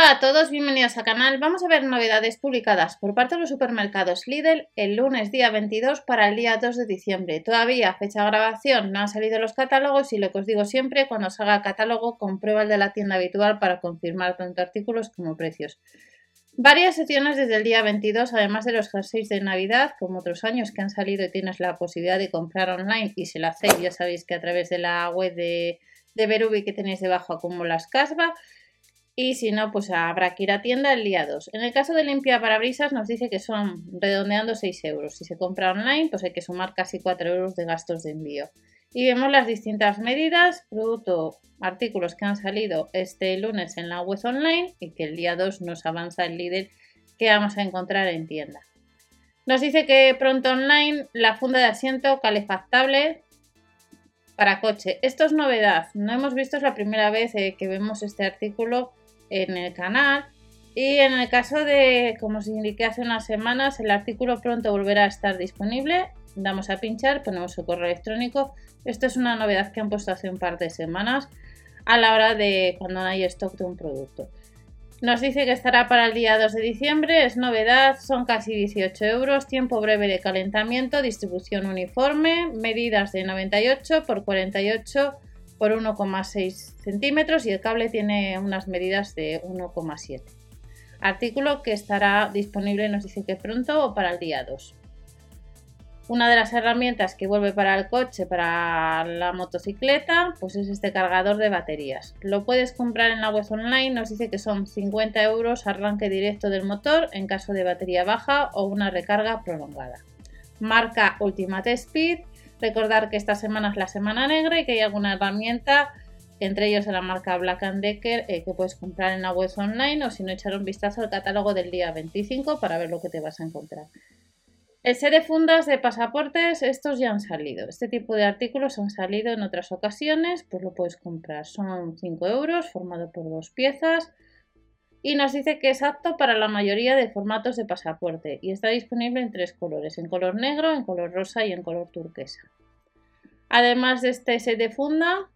Hola a todos, bienvenidos al canal. Vamos a ver novedades publicadas por parte de los supermercados Lidl el lunes día 22 para el día 2 de diciembre. Todavía fecha de grabación no han salido los catálogos y lo que os digo siempre, cuando salga el catálogo comprueba el de la tienda habitual para confirmar tanto artículos como precios. Varias secciones desde el día 22, además de los jerseys de Navidad, como otros años que han salido y tienes la posibilidad de comprar online y si lo hacéis ya sabéis que a través de la web de, de Berubi que tenéis debajo acumulas casva y si no, pues habrá que ir a tienda el día 2. En el caso de limpia parabrisas nos dice que son redondeando 6 euros. Si se compra online, pues hay que sumar casi 4 euros de gastos de envío. Y vemos las distintas medidas, producto, artículos que han salido este lunes en la web online y que el día 2 nos avanza el líder que vamos a encontrar en tienda. Nos dice que pronto online la funda de asiento calefactable para coche. Esto es novedad. No hemos visto, es la primera vez eh, que vemos este artículo en el canal. Y en el caso de, como os indiqué hace unas semanas, el artículo pronto volverá a estar disponible. Damos a pinchar, ponemos su correo electrónico. Esto es una novedad que han puesto hace un par de semanas a la hora de cuando hay stock de un producto. Nos dice que estará para el día 2 de diciembre, es novedad, son casi 18 euros, tiempo breve de calentamiento, distribución uniforme, medidas de 98 por 48 por 1,6 centímetros y el cable tiene unas medidas de 1,7. Artículo que estará disponible, nos dice que pronto o para el día 2. Una de las herramientas que vuelve para el coche, para la motocicleta, pues es este cargador de baterías. Lo puedes comprar en la web online, nos dice que son 50 euros arranque directo del motor en caso de batería baja o una recarga prolongada. Marca Ultimate Speed Recordar que esta semana es la semana negra y que hay alguna herramienta, entre ellos de la marca Black Decker, eh, que puedes comprar en la web online o si no echar un vistazo al catálogo del día 25 para ver lo que te vas a encontrar. El set de fundas de pasaportes, estos ya han salido. Este tipo de artículos han salido en otras ocasiones, pues lo puedes comprar. Son 5 euros, formado por dos piezas. Y nos dice que es apto para la mayoría de formatos de pasaporte y está disponible en tres colores, en color negro, en color rosa y en color turquesa. Además de este set de funda,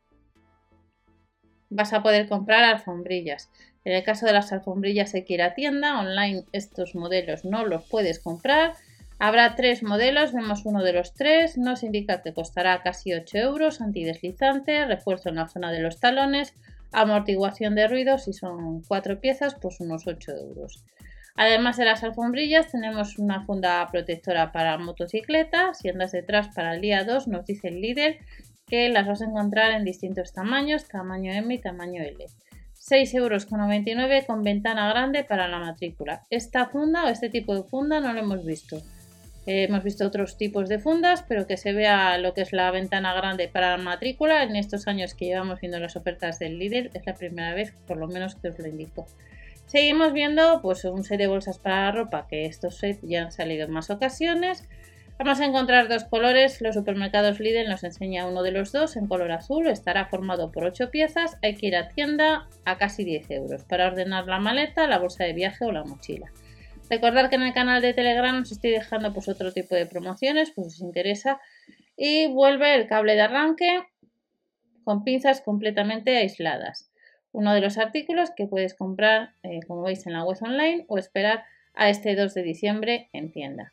vas a poder comprar alfombrillas. En el caso de las alfombrillas hay que ir a tienda, online estos modelos no los puedes comprar. Habrá tres modelos, vemos uno de los tres, nos indica que costará casi 8 euros, antideslizante, refuerzo en la zona de los talones, amortiguación de ruidos y son cuatro piezas, pues unos 8 euros. Además de las alfombrillas, tenemos una funda protectora para motocicleta. Si andas detrás para el día 2, nos dice el líder que las vas a encontrar en distintos tamaños, tamaño M y tamaño L. 6,99 euros con ventana grande para la matrícula. Esta funda o este tipo de funda no lo hemos visto. Eh, hemos visto otros tipos de fundas, pero que se vea lo que es la ventana grande para la matrícula. En estos años que llevamos viendo las ofertas del líder, es la primera vez, por lo menos, que os lo indico. Seguimos viendo pues, un set de bolsas para la ropa, que estos sets ya han salido en más ocasiones. Vamos a encontrar dos colores. Los supermercados Lidl nos enseña uno de los dos en color azul. Estará formado por 8 piezas. Hay que ir a tienda a casi 10 euros para ordenar la maleta, la bolsa de viaje o la mochila. Recordad que en el canal de Telegram os estoy dejando pues, otro tipo de promociones, pues si os interesa. Y vuelve el cable de arranque con pinzas completamente aisladas. Uno de los artículos que puedes comprar, eh, como veis, en la web online o esperar a este 2 de diciembre en tienda.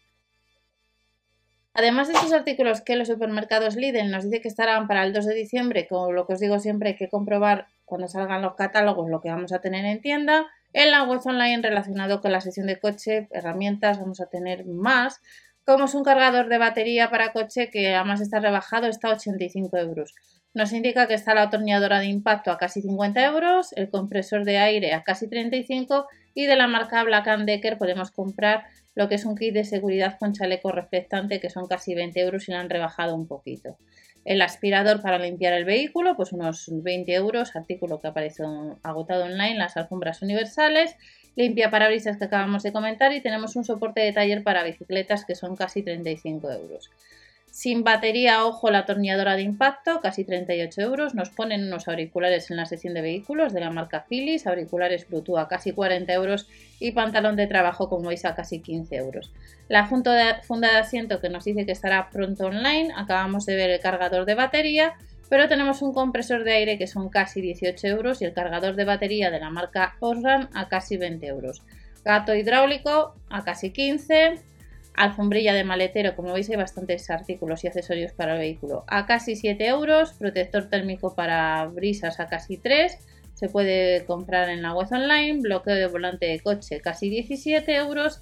Además de estos artículos que los supermercados Lidl nos dice que estarán para el 2 de diciembre, como lo que os digo siempre hay que comprobar cuando salgan los catálogos lo que vamos a tener en tienda, en la web online relacionado con la sesión de coche, herramientas, vamos a tener más, como es un cargador de batería para coche que además está rebajado, está a 85 euros. Nos indica que está la atornilladora de impacto a casi 50 euros, el compresor de aire a casi 35 y de la marca Black Decker podemos comprar lo que es un kit de seguridad con chaleco reflectante que son casi 20 euros y lo han rebajado un poquito. El aspirador para limpiar el vehículo, pues unos 20 euros, artículo que aparece agotado online, las alfombras universales, limpia parabrisas que acabamos de comentar y tenemos un soporte de taller para bicicletas que son casi 35 euros. Sin batería, ojo, la atornilladora de impacto, casi 38 euros. Nos ponen unos auriculares en la sección de vehículos de la marca Philips, auriculares Bluetooth a casi 40 euros y pantalón de trabajo, como veis, a casi 15 euros. La funda de asiento que nos dice que estará pronto online. Acabamos de ver el cargador de batería. pero tenemos un compresor de aire que son casi 18 euros y el cargador de batería de la marca Osram a casi 20 euros. Gato hidráulico a casi 15, alfombrilla de maletero, como veis hay bastantes artículos y accesorios para el vehículo, a casi 7 euros, protector térmico para brisas a casi 3, se puede comprar en la web online, bloqueo de volante de coche casi 17 euros,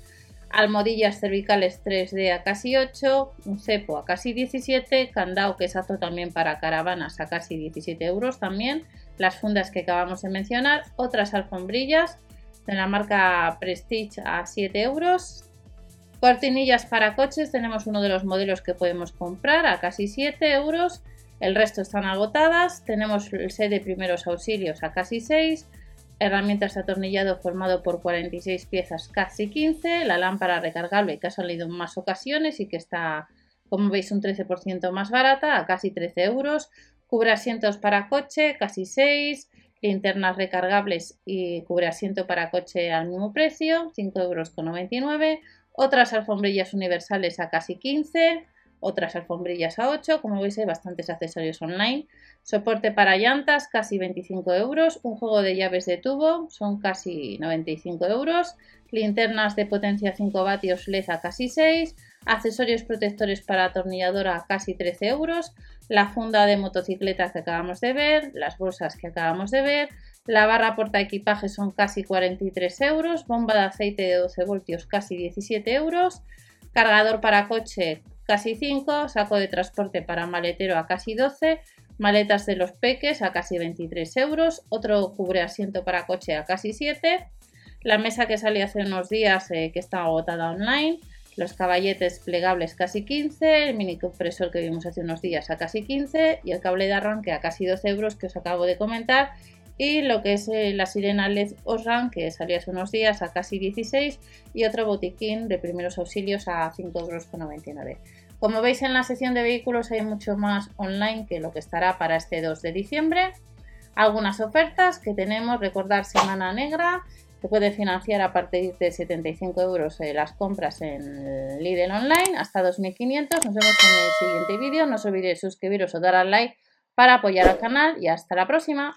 almohadillas cervicales 3D a casi 8, un cepo a casi 17, candado que es apto también para caravanas a casi 17 euros también, las fundas que acabamos de mencionar, otras alfombrillas de la marca Prestige a 7 euros, cortinillas para coches, tenemos uno de los modelos que podemos comprar a casi 7 euros, el resto están agotadas, tenemos el set de primeros auxilios a casi 6, herramientas de atornillado formado por 46 piezas casi 15, la lámpara recargable que ha salido en más ocasiones y que está, como veis, un 13% más barata, a casi 13 euros, cubre asientos para coche casi 6, linternas recargables y cubre asiento para coche al mismo precio, 5,99 euros, otras alfombrillas universales a casi 15, otras alfombrillas a 8, como veis hay bastantes accesorios online, soporte para llantas casi 25 euros, un juego de llaves de tubo son casi 95 euros, linternas de potencia 5 vatios LED casi 6, accesorios protectores para atornilladora casi 13 euros, la funda de motocicleta que acabamos de ver, las bolsas que acabamos de ver, la barra porta equipaje son casi 43 euros, bomba de aceite de 12 voltios casi 17 euros, cargador para coche casi 5, saco de transporte para maletero a casi 12, maletas de los peques a casi 23 euros, otro cubre asiento para coche a casi 7, la mesa que salió hace unos días eh, que está agotada online, los caballetes plegables casi 15, el mini compresor que vimos hace unos días a casi 15 y el cable de arranque a casi 12 euros que os acabo de comentar y lo que es eh, la sirena LED Osram que salió hace unos días a casi 16 y otro botiquín de primeros auxilios a 5,99 euros. Como veis en la sección de vehículos hay mucho más online que lo que estará para este 2 de diciembre. Algunas ofertas que tenemos, recordar Semana Negra, se puede financiar a partir de 75 euros eh, las compras en Lidl Online hasta 2.500. Nos vemos en el siguiente vídeo. No os olvidéis suscribiros o dar al like para apoyar al canal y hasta la próxima.